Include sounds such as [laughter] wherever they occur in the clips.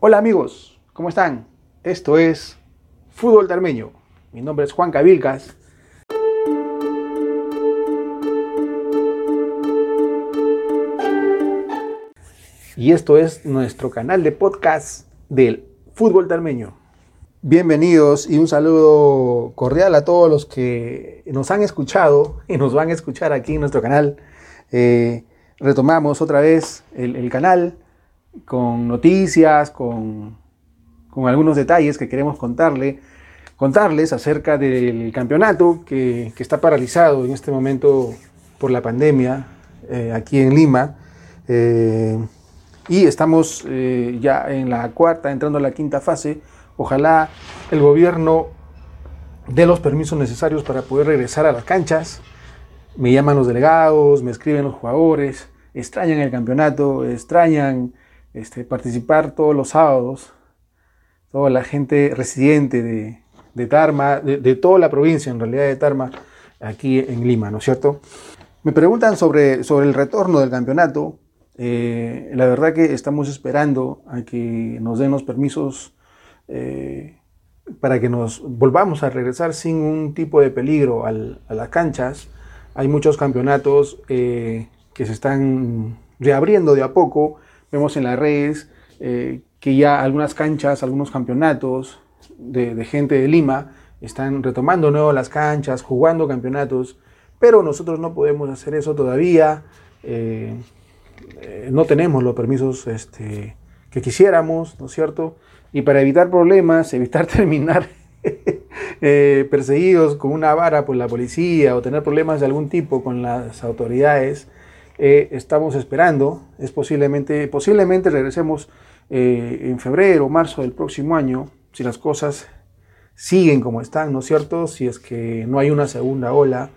Hola amigos, ¿cómo están? Esto es Fútbol Tarmeño. Mi nombre es Juan Cabilcas. Y esto es nuestro canal de podcast del Fútbol Tarmeño. Bienvenidos y un saludo cordial a todos los que nos han escuchado y nos van a escuchar aquí en nuestro canal. Eh, retomamos otra vez el canal con noticias, con, con, algunos detalles que queremos contarle, contarles acerca del campeonato que, que, está paralizado en este momento por la pandemia eh, aquí en Lima. Eh, y estamos eh, ya en la cuarta, entrando a la quinta fase. Ojalá el gobierno dé los permisos necesarios para poder regresar a las canchas. Me llaman los delegados, me escriben los jugadores, extrañan el campeonato, extrañan este, participar todos los sábados, toda la gente residente de, Tarma, de, toda la provincia en realidad de Tarma, aquí en Lima, ¿no es cierto? Me preguntan sobre, sobre el retorno del campeonato. Eh, la verdad que estamos esperando a que nos den los permisos eh, para que nos volvamos a regresar sin un tipo de peligro a las canchas. Hay muchos campeonatos eh, que se están reabriendo de a poco Vemos en las redes eh, que ya algunas canchas, algunos campeonatos de, gente de Lima están retomando nuevo las canchas, jugando campeonatos, pero nosotros no podemos hacer eso todavía. Eh, eh, no tenemos los permisos este, que quisiéramos, ¿no es cierto? Y para evitar problemas, [laughs] evitar terminar [laughs] perseguidos con una vara por la policía o tener problemas de algún tipo con las autoridades, eh, estamos esperando, es posiblemente, posiblemente regresemos eh, en febrero o marzo del próximo año, si las cosas siguen como están, ¿no es cierto? Si es que no hay una segunda ola,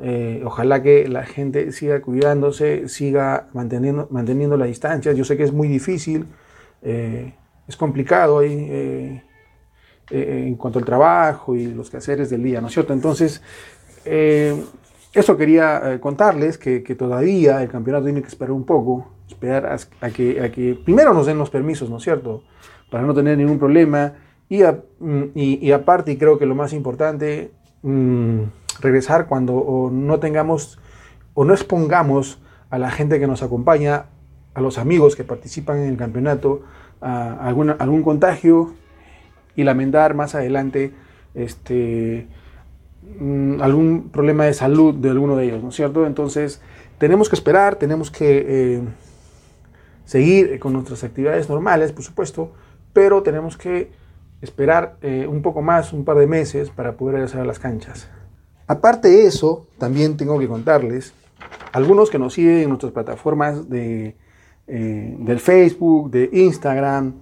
eh, ojalá que la gente siga cuidándose, siga manteniendo, manteniendo la distancia. Yo sé que es muy difícil, es complicado ahí, en cuanto al trabajo y los quehaceres del día, ¿no es cierto? Entonces, eso quería eh, contarles, que, que, todavía el campeonato tiene que esperar un poco, esperar a, que, a, que, primero nos den los permisos, ¿no es cierto? Para no tener ningún problema. Y, a, mm, y, aparte, creo que lo más importante, mmm, regresar cuando no tengamos o no expongamos a la gente que nos acompaña, a los amigos que participan en el campeonato, a algún contagio y lamentar más adelante este, mmm, algún problema de salud de alguno de ellos, ¿no es cierto? Entonces, tenemos que esperar, tenemos que eh, seguir con nuestras actividades normales, por supuesto, pero tenemos que esperar eh, un poco más, un par de meses, para poder regresar a las canchas. Aparte de eso, también tengo que contarles, algunos que nos siguen en nuestras plataformas de, eh, del Facebook, de Instagram,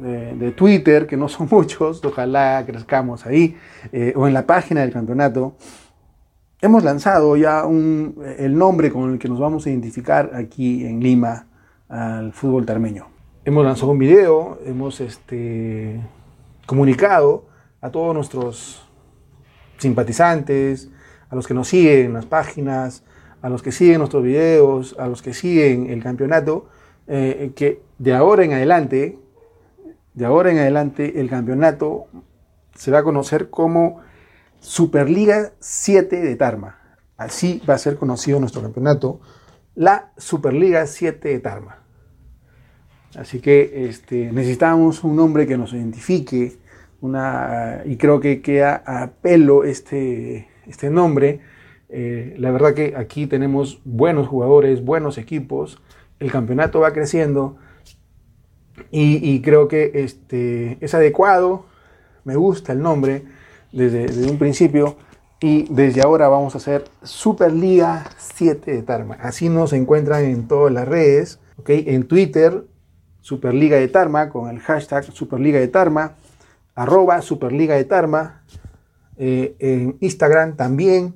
de, Twitter, que no son [laughs] muchos, ojalá crezcamos ahí, eh, o en la página del campeonato, hemos lanzado ya un, el nombre con el que nos vamos a identificar aquí en Lima al fútbol tarmeño. Hemos lanzado un video, hemos este, comunicado a todos nuestros simpatizantes, a los que nos siguen en las páginas, a los que siguen nuestros videos, a los que siguen el campeonato, eh, que de ahora en adelante de ahora en adelante el campeonato se va a conocer como Superliga 7 de Tarma. Así va a ser conocido nuestro campeonato, la Superliga 7 de Tarma. Así que este, necesitamos un nombre que nos identifique, una, y creo que queda a pelo este, este nombre. Eh, la verdad que aquí tenemos buenos jugadores, buenos equipos, el campeonato va creciendo y, creo que este, es adecuado, me gusta el nombre desde, desde, un principio y desde ahora vamos a hacer Superliga 7 de Tarma. Así nos encuentran en todas las redes, ¿okay? en Twitter, Superliga de Tarma, con el hashtag Superliga de Tarma, arroba Superliga de Tarma, eh, en Instagram también,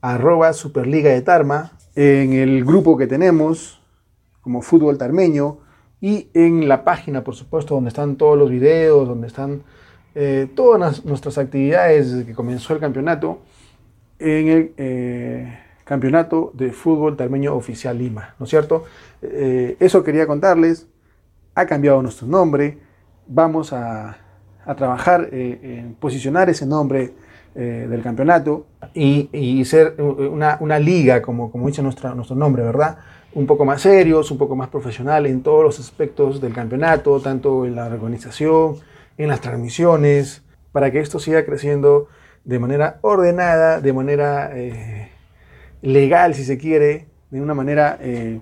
arroba Superliga de Tarma, en el grupo que tenemos como Fútbol Tarmeño, y en la página, por supuesto, donde están todos los videos, donde están eh, todas nuestras actividades desde que comenzó el campeonato, en el eh, campeonato de fútbol tarmeño oficial Lima, ¿no es cierto? Eh, eso quería contarles. ha cambiado nuestro nombre, vamos a, trabajar eh, en posicionar ese nombre eh, del campeonato y, ser una, liga, como, como dice nuestro, nuestro nombre, ¿verdad? Un poco más serios, un poco más profesional en todos los aspectos del campeonato, tanto en la organización, en las transmisiones, para que esto siga creciendo de manera ordenada, de manera eh, legal, si se quiere, de una manera eh,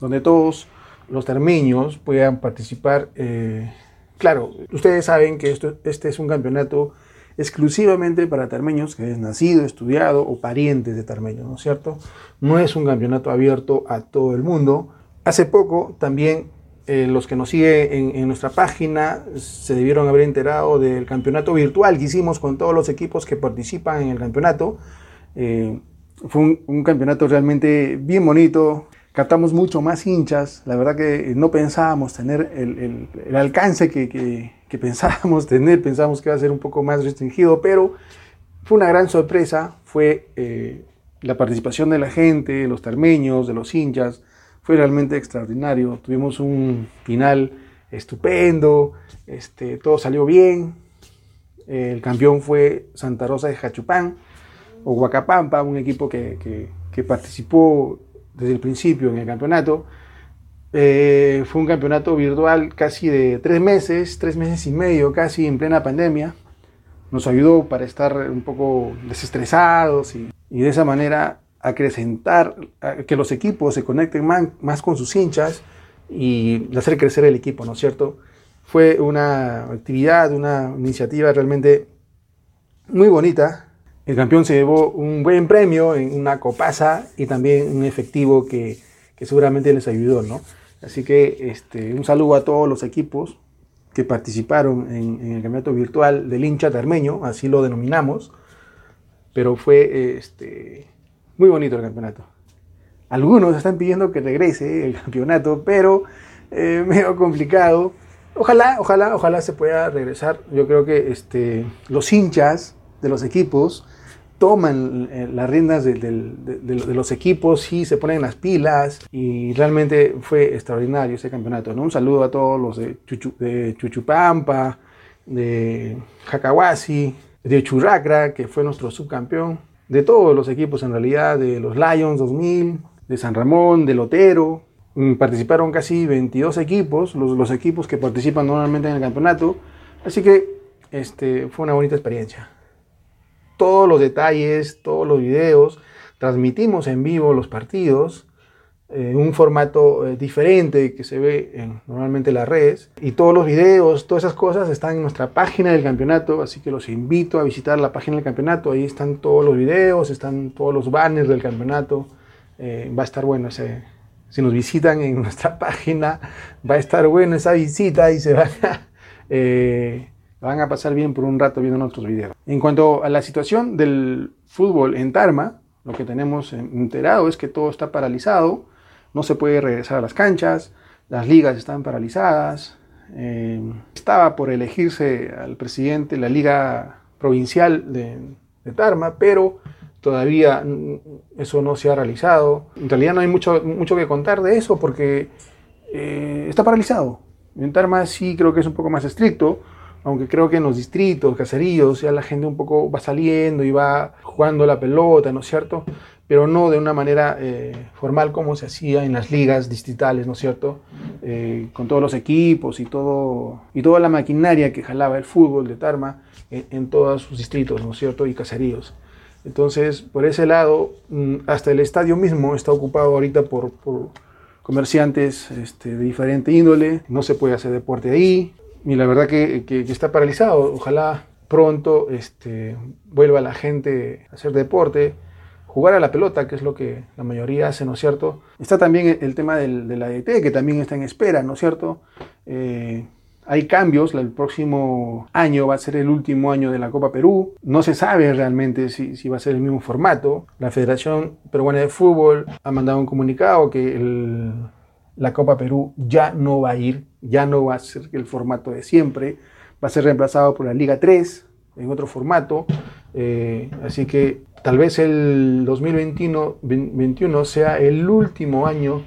donde todos los termeños puedan participar. Eh, claro, ustedes saben que esto, este es un campeonato exclusivamente para termeños que es nacido, estudiado o parientes de termeños, ¿no es cierto? No es un campeonato abierto a todo el mundo. Hace poco también eh, los que nos siguen en, nuestra página se debieron haber enterado del campeonato virtual que hicimos con todos los equipos que participan en el campeonato. Eh, fue un, campeonato realmente bien bonito. Captamos mucho más hinchas. La verdad que no pensábamos tener el, alcance que, pensábamos [laughs] tener. Pensábamos que iba a ser un poco más restringido, pero fue una gran sorpresa. Fue eh, la participación de la gente, los tarmeños, de los hinchas fue realmente extraordinario. Tuvimos un final estupendo, este, todo salió bien. El campeón fue Santa Rosa de Jachupán o Huacapampa, un equipo que, participó desde el principio en el campeonato. Eh, fue un campeonato virtual casi de tres meses, tres meses y medio, casi en plena pandemia. Nos ayudó para estar un poco desestresados y, y de esa manera acrecentar, que los equipos se conecten más, con sus hinchas y hacer crecer el equipo, ¿no es cierto? Fue una actividad, una iniciativa realmente muy bonita. El campeón se llevó un buen premio en una copaza y también un efectivo que, seguramente les ayudó, ¿no? Así que este, un saludo a todos los equipos que participaron en, el campeonato virtual del hincha termeño, así lo denominamos, pero fue este, muy bonito el campeonato. Algunos están pidiendo que regrese el campeonato, pero eh, [laughs] medio complicado. Ojalá, ojalá, ojalá se pueda regresar. Yo creo que este, los hinchas de los equipos toman eh, las riendas de, los equipos y se ponen las pilas y realmente fue extraordinario ese campeonato. Un saludo a todos los de, de Chuchupampa, de Jacahuasi, de Churracra, que fue nuestro subcampeón de todos los equipos en realidad, de los Lions 2000, de San Ramón, de Lotero. Mm, participaron casi 22 equipos, los, los equipos que participan normalmente en el campeonato. Así que este, fue una bonita experiencia. Todos los detalles, todos los videos, transmitimos en vivo los partidos en un formato eh, diferente que se ve en normalmente las redes. Y todos los videos, todas esas cosas están en nuestra página del campeonato, así que los invito a visitar la página del campeonato. Ahí están todos los videos, están todos los banners del campeonato. Eh, va a estar bueno ese, si nos visitan en [laughs] nuestra página, va a estar bueno esa visita y se van a, [laughs] eh, van a pasar bien por un rato viendo nuestros videos. En cuanto a la situación del fútbol en Tarma, lo que tenemos enterado es que todo está paralizado no se puede regresar a las canchas, las ligas están paralizadas. Eh, estaba por elegirse al presidente la liga provincial de, Tarma, pero todavía eso no se ha realizado. En realidad no hay mucho, mucho que contar de eso porque eh, está paralizado. En Tarma sí creo que es un poco más estricto, aunque creo que en los distritos, caseríos, ya la gente un poco va saliendo y va jugando la pelota, ¿no es cierto? pero no de una manera eh, formal como se hacía en las ligas distritales, ¿no es cierto? Eh, con todos los equipos y, todo, y toda la maquinaria que jalaba el fútbol de Tarma en, todos sus distritos, ¿no es cierto? Y caseríos. Entonces, por ese lado, mm, hasta el estadio mismo está ocupado ahorita por, comerciantes este, de diferente índole, no se puede hacer deporte ahí, y la verdad que, que, está paralizado. Ojalá pronto este, vuelva la gente a hacer deporte jugar a la pelota, que es lo que la mayoría hace, ¿no es cierto? Está también el tema del, de la DT, que también está en espera, ¿no es cierto? Eh, hay cambios, el próximo año va a ser el último año de la Copa Perú, no se sabe realmente si, si va a ser el mismo formato. La Federación Peruana de Fútbol ha mandado un comunicado que la Copa Perú ya no va a ir, ya no va a ser el formato de siempre, va a ser reemplazado por la Liga 3 en otro formato, eh, así que tal vez el 2021 sea el último año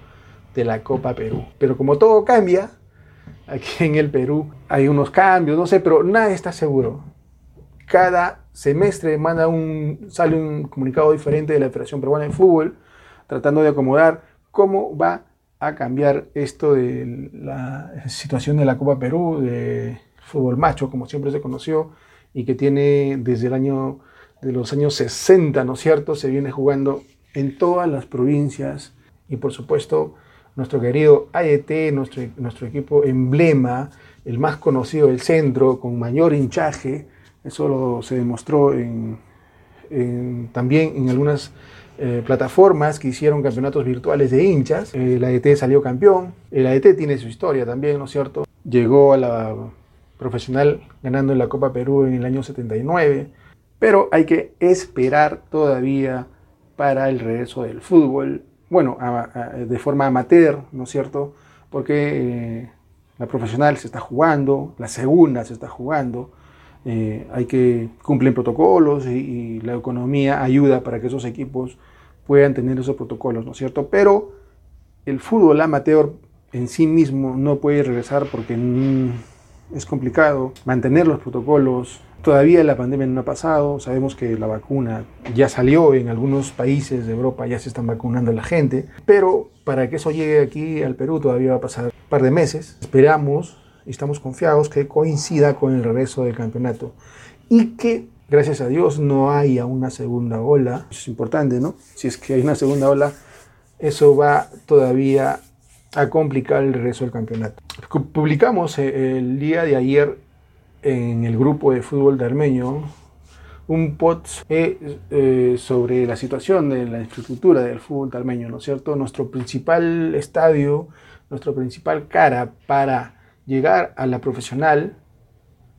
de la Copa Perú. Pero como todo cambia, aquí en el Perú. Hay unos cambios, no sé, pero nada está seguro. Cada semestre manda un, sale un comunicado diferente de la Federación Peruana de Fútbol, tratando de acomodar cómo va a cambiar esto de la situación de la Copa Perú, de fútbol macho, como siempre se conoció, y que tiene desde el año de los años 60, ¿no es cierto? Se viene jugando en todas las provincias y por supuesto nuestro querido AET, nuestro, nuestro equipo emblema, el más conocido del centro, con mayor hinchaje, eso lo, se demostró en, también en algunas eh, plataformas que hicieron campeonatos virtuales de hinchas. El AET salió campeón, el AET tiene su historia también, ¿no es cierto? Llegó a la profesional ganando en la Copa Perú en el año 79, pero hay que esperar todavía para el regreso del fútbol, bueno, de forma amateur, ¿no es cierto? Porque eh, la profesional se está jugando, la segunda se está jugando, eh, hay que cumplir protocolos y, la economía ayuda para que esos equipos puedan tener esos protocolos, ¿no es cierto? Pero el fútbol amateur en sí mismo no puede regresar porque es complicado mantener los protocolos. Todavía la pandemia no ha pasado, sabemos que la vacuna ya salió en algunos países de Europa, ya se están vacunando la gente, pero para que eso llegue aquí al Perú todavía va a pasar un par de meses. Esperamos y estamos confiados que coincida con el regreso del campeonato y que gracias a Dios no haya una segunda ola. Eso es importante, ¿no? Si es que hay una segunda ola, eso va todavía a complicar el regreso del campeonato. Publicamos eh, el día de ayer en el grupo de fútbol de Armeño un post eh, eh, sobre la situación de la infraestructura del fútbol armeño, ¿no es cierto? Nuestro principal estadio, nuestra principal cara para llegar a la profesional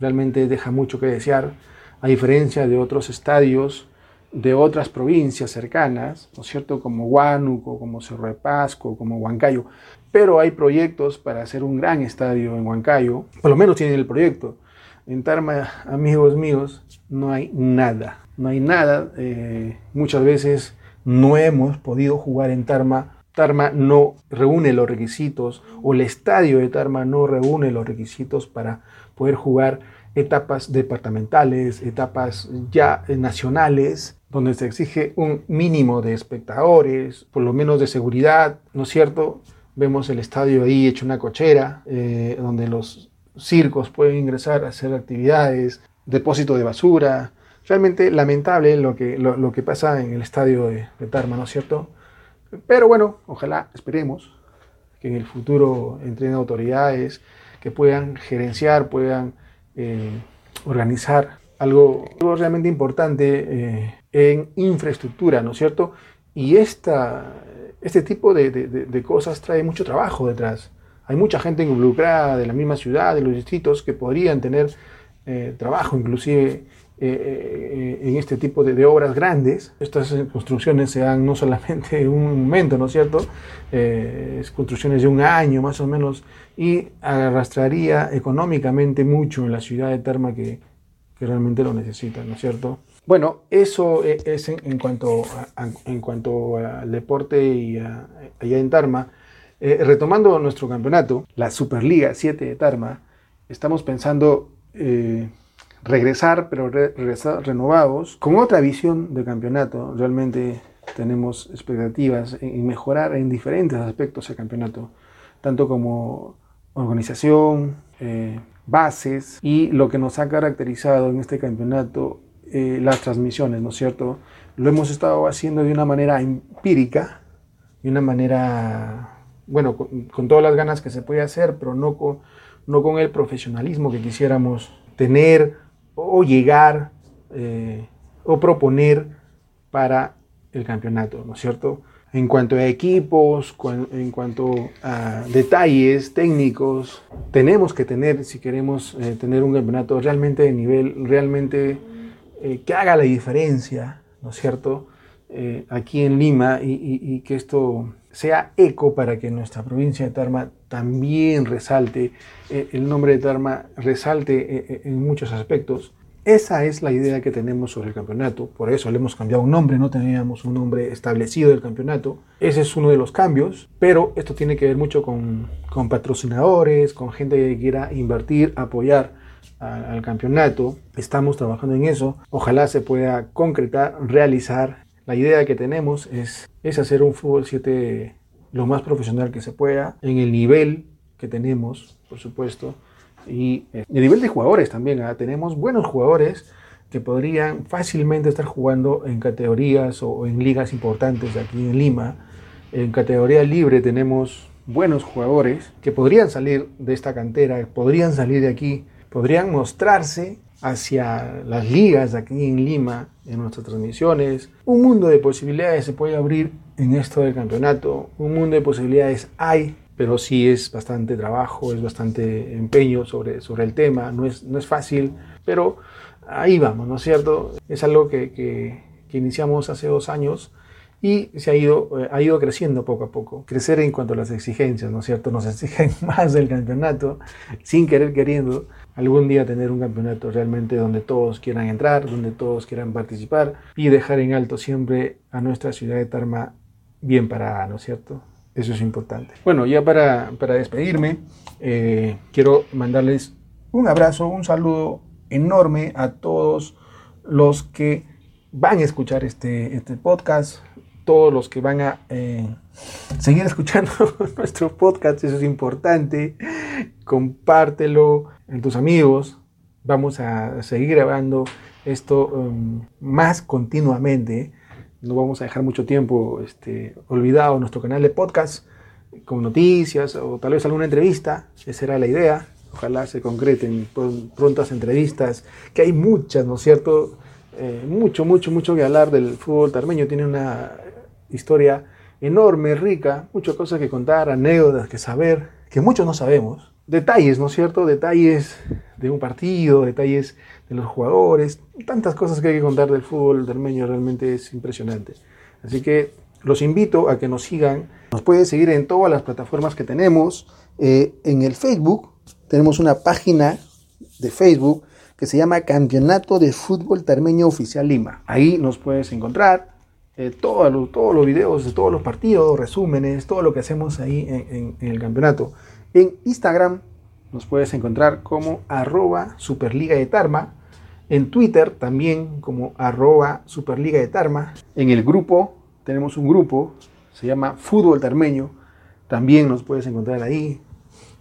realmente deja mucho que desear, a diferencia de otros estadios de otras provincias cercanas, ¿no es cierto? Como Huánuco, como Cerro de Pasco, como Huancayo. Pero hay proyectos para hacer un gran estadio en Huancayo, por lo menos tienen el proyecto. En Tarma, amigos míos, no hay nada, no hay nada. Eh, muchas veces no hemos podido jugar en Tarma Tarma no reúne los requisitos o el estadio de Tarma no reúne los requisitos para poder jugar etapas departamentales, etapas ya nacionales, donde se exige un mínimo de espectadores, por lo menos de seguridad, ¿no es cierto? Vemos el estadio ahí hecho una cochera, eh, donde los circos pueden ingresar a hacer actividades, depósito de basura. Realmente lamentable lo que, lo, que pasa en el estadio de, de Tarma, ¿no es cierto? Pero bueno, ojalá, esperemos que en el futuro entren autoridades que puedan gerenciar, puedan eh, organizar algo, realmente importante eh, en infraestructura, ¿no es cierto? Y esta, este tipo de, cosas trae mucho trabajo detrás. Hay mucha gente involucrada de la misma ciudad, de los distritos, que podrían tener eh, trabajo inclusive eh, en este tipo de, obras grandes. Estas construcciones se dan no solamente en un momento, ¿no es cierto? Eh, es construcciones de un año más o menos y arrastraría económicamente mucho en la ciudad de Tarma que, que realmente lo necesita, ¿no es cierto? Bueno, eso es en, cuanto, en cuanto al deporte y allá en Tarma. Eh, retomando nuestro campeonato, la Superliga 7 de Tarma, estamos pensando regresar, pero regresar renovados, con otra visión de campeonato. Realmente tenemos expectativas en mejorar en diferentes aspectos el campeonato, tanto como organización, eh, bases y lo que nos ha caracterizado en este campeonato, eh, las transmisiones, ¿no es cierto? Lo hemos estado haciendo de una manera empírica, de una manera, bueno, con, todas las ganas que se puede hacer, pero no con, no con el profesionalismo que quisiéramos tener o llegar eh, o proponer para el campeonato, ¿no es cierto? En cuanto a equipos, en cuanto a detalles técnicos, tenemos que tener, si queremos eh, tener un campeonato realmente de nivel, realmente eh, que haga la diferencia, ¿no es cierto? aquí en Lima y, que esto sea eco para que nuestra provincia de Tarma también resalte, el nombre de Tarma resalte en muchos aspectos. Esa es la idea que tenemos sobre el campeonato, por eso le hemos cambiado un nombre, no teníamos un nombre establecido del campeonato. Ese es uno de los cambios, pero esto tiene que ver mucho con, con patrocinadores, con gente que quiera invertir, apoyar al campeonato. Estamos trabajando en eso. Ojalá se pueda concretar, realizar. La idea que tenemos es, es hacer un fútbol 7 lo más profesional que se pueda, en el nivel que tenemos, por supuesto, y eh, el nivel de jugadores también. ¿ah? Tenemos buenos jugadores que podrían fácilmente estar jugando en categorías o en ligas importantes aquí en Lima. En categoría libre tenemos buenos jugadores que podrían salir de esta cantera, podrían salir de aquí, podrían mostrarse hacia las ligas aquí en Lima, en nuestras transmisiones. Un mundo de posibilidades se puede abrir en esto del campeonato. Un mundo de posibilidades hay, pero sí es bastante trabajo, es bastante empeño sobre, sobre el tema. No es, no es fácil, pero ahí vamos, ¿no es cierto? Es algo que, que, que iniciamos hace dos años y se ha ido, eh, ha ido creciendo poco a poco. Crecer en cuanto a las exigencias, ¿no es cierto? Nos [laughs] exigen más del campeonato, sin querer queriendo. Algún día tener un campeonato realmente donde todos quieran entrar, donde todos quieran participar y dejar en alto siempre a nuestra ciudad de Tarma bien parada, ¿no es cierto? Eso es importante. Bueno, ya para, para despedirme, eh, quiero mandarles un abrazo, un saludo enorme a todos los que van a escuchar este, este podcast, todos los que van a eh, seguir escuchando [laughs] nuestro podcast, eso es importante. Compártelo en tus amigos. Vamos a seguir grabando esto um, más continuamente. No vamos a dejar mucho tiempo este, olvidado nuestro canal de podcast con noticias o tal vez alguna entrevista. Esa era la idea. Ojalá se concreten prontas entrevistas, que hay muchas, ¿no es cierto? Eh, mucho, mucho, mucho que hablar del fútbol tarmeño. Tiene una historia enorme, rica, muchas cosas que contar, anécdotas que saber, que muchos no sabemos. Detalles, ¿no es cierto? Detalles de un partido, detalles de los jugadores, tantas cosas que hay que contar del fútbol termeño, realmente es impresionante. Así que los invito a que nos sigan. Nos pueden seguir en todas las plataformas que tenemos. Eh, en el Facebook tenemos una página de Facebook que se llama Campeonato de Fútbol Termeño Oficial Lima. Ahí nos puedes encontrar eh, todos, los, videos de todos los partidos, resúmenes, todo lo que hacemos ahí en, el campeonato. En Instagram nos puedes encontrar como arroba Superliga de Tarma. En Twitter también como arroba Superliga de Tarma. En el grupo, tenemos un grupo, se llama Fútbol Tarmeño. También nos puedes encontrar ahí.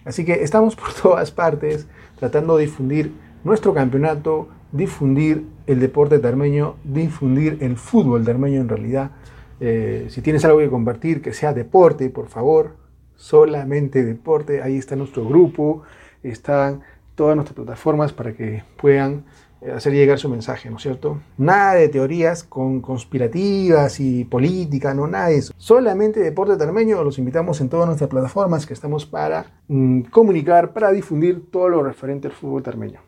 Así que estamos por [laughs] todas partes tratando de difundir nuestro campeonato, difundir el deporte termeño, difundir el fútbol termeño en realidad. Eh, si tienes algo que compartir, que sea deporte, por favor, solamente deporte. Ahí está nuestro grupo, están todas nuestras plataformas para que puedan eh, hacer llegar su mensaje, ¿no es cierto? Nada de teorías con conspirativas y política, no nada de eso. Solamente deporte termeño, los invitamos en todas nuestras plataformas que estamos para mm, comunicar, para difundir todo lo referente al fútbol termeño.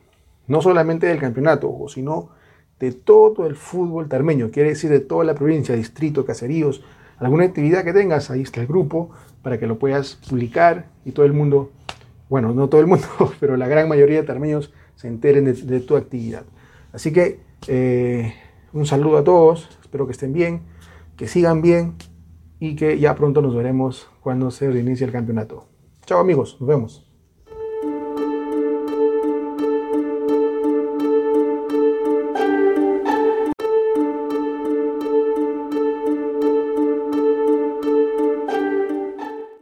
No solamente del campeonato, sino de todo el fútbol tarmeño, quiere decir de toda la provincia, distrito, caseríos, alguna actividad que tengas, ahí está el grupo para que lo puedas publicar y todo el mundo, bueno, no todo el mundo, [laughs] pero la gran mayoría de tarmeños se enteren de, tu actividad. Así que eh, un saludo a todos, espero que estén bien, que sigan bien y que ya pronto nos veremos cuando se reinicie el campeonato. Chao amigos, nos vemos.